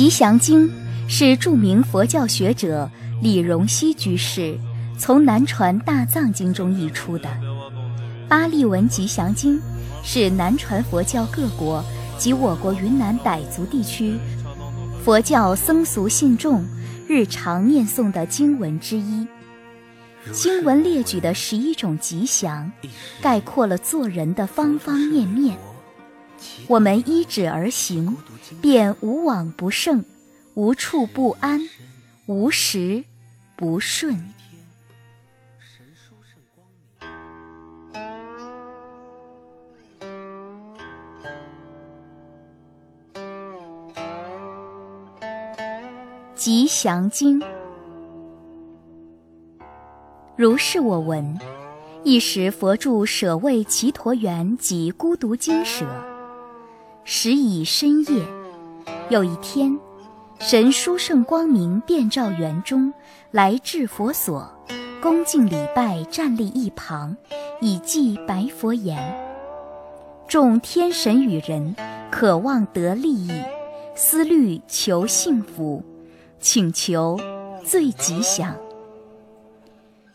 吉祥经是著名佛教学者李荣熙居士从南传大藏经中译出的。巴利文吉祥经是南传佛教各国及我国云南傣族地区佛教僧俗信众日常念诵的经文之一。经文列举的十一种吉祥，概括了做人的方方面面。我们依止而行，便无往不胜，无处不安，无时不顺。吉祥经。如是我闻，一时佛住舍卫祇陀园及孤独精舍，时已深夜。有一天，神殊胜光明遍照园中，来至佛所，恭敬礼拜，站立一旁，以记白佛言：众天神与人渴望得利益，思虑求幸福，请求最吉祥。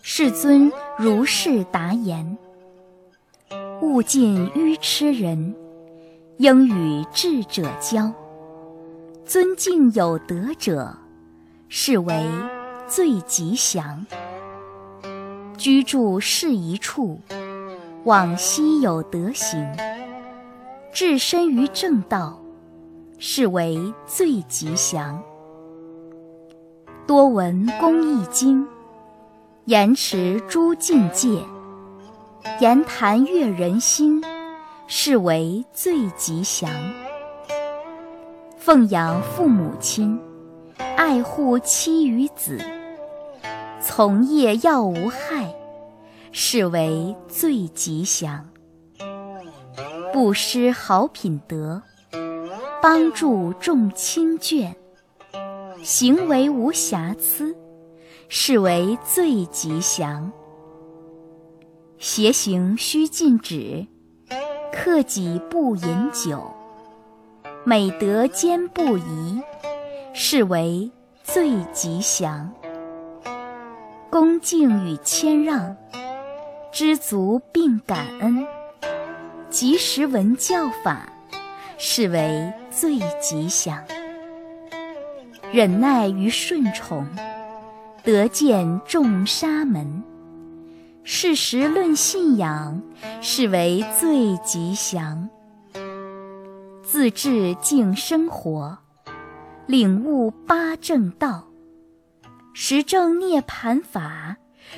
世尊如是答言：勿近愚痴人，应与智者交。尊敬有德者，是为最吉祥。居住适宜处，往昔有德行，置身于正道，是为最吉祥。多闻公益经。言持诸境界，言谈悦人心，是为最吉祥。奉养父母亲，爱护妻与子，从业要无害，是为最吉祥。不失好品德，帮助众亲眷，行为无瑕疵。是为最吉祥。邪行须禁止，克己不饮酒，美德兼不移，是为最吉祥。恭敬与谦让，知足并感恩，及时闻教法，是为最吉祥。忍耐与顺从。得见众沙门，事实论信仰，是为最吉祥。自治净生活，领悟八正道，实证涅盘法，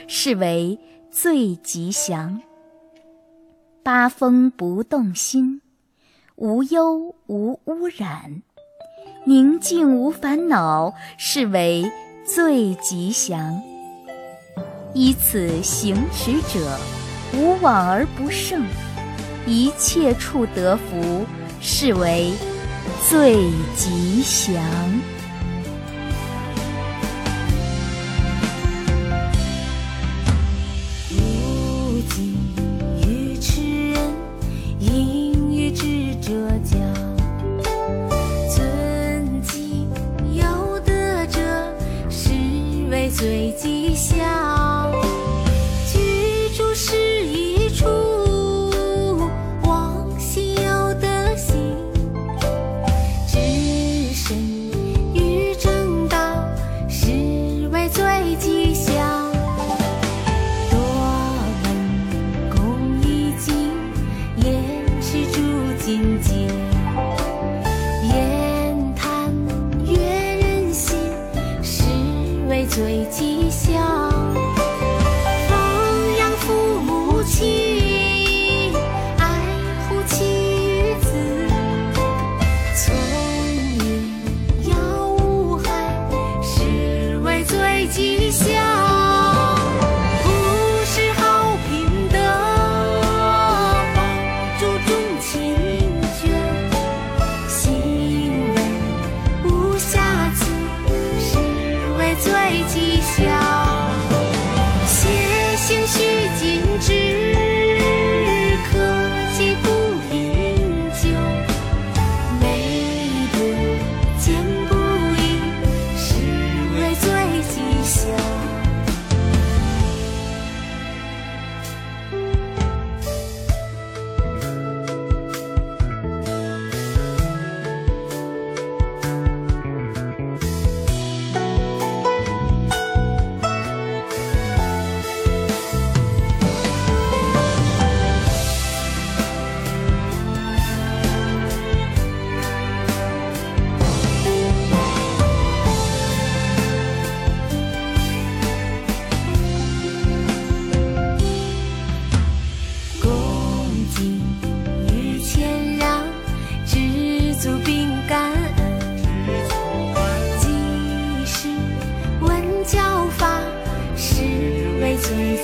是为最吉祥。八风不动心，无忧无污染，宁静无烦恼，是为。最吉祥，依此行持者，无往而不胜，一切处得福，是为最吉祥。尊敬有德者，是为最吉祥，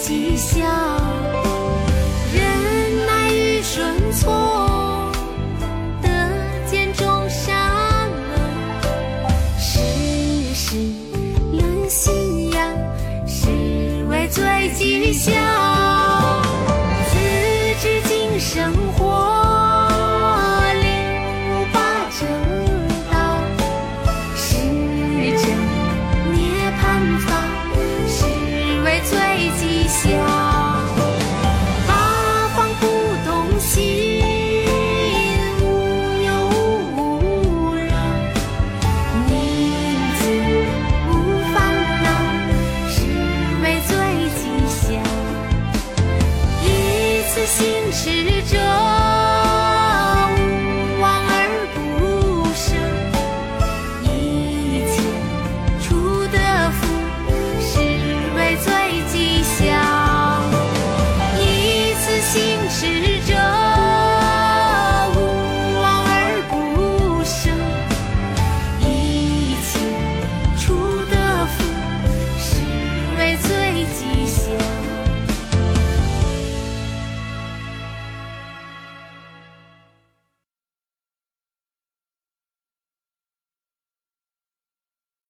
吉祥心执着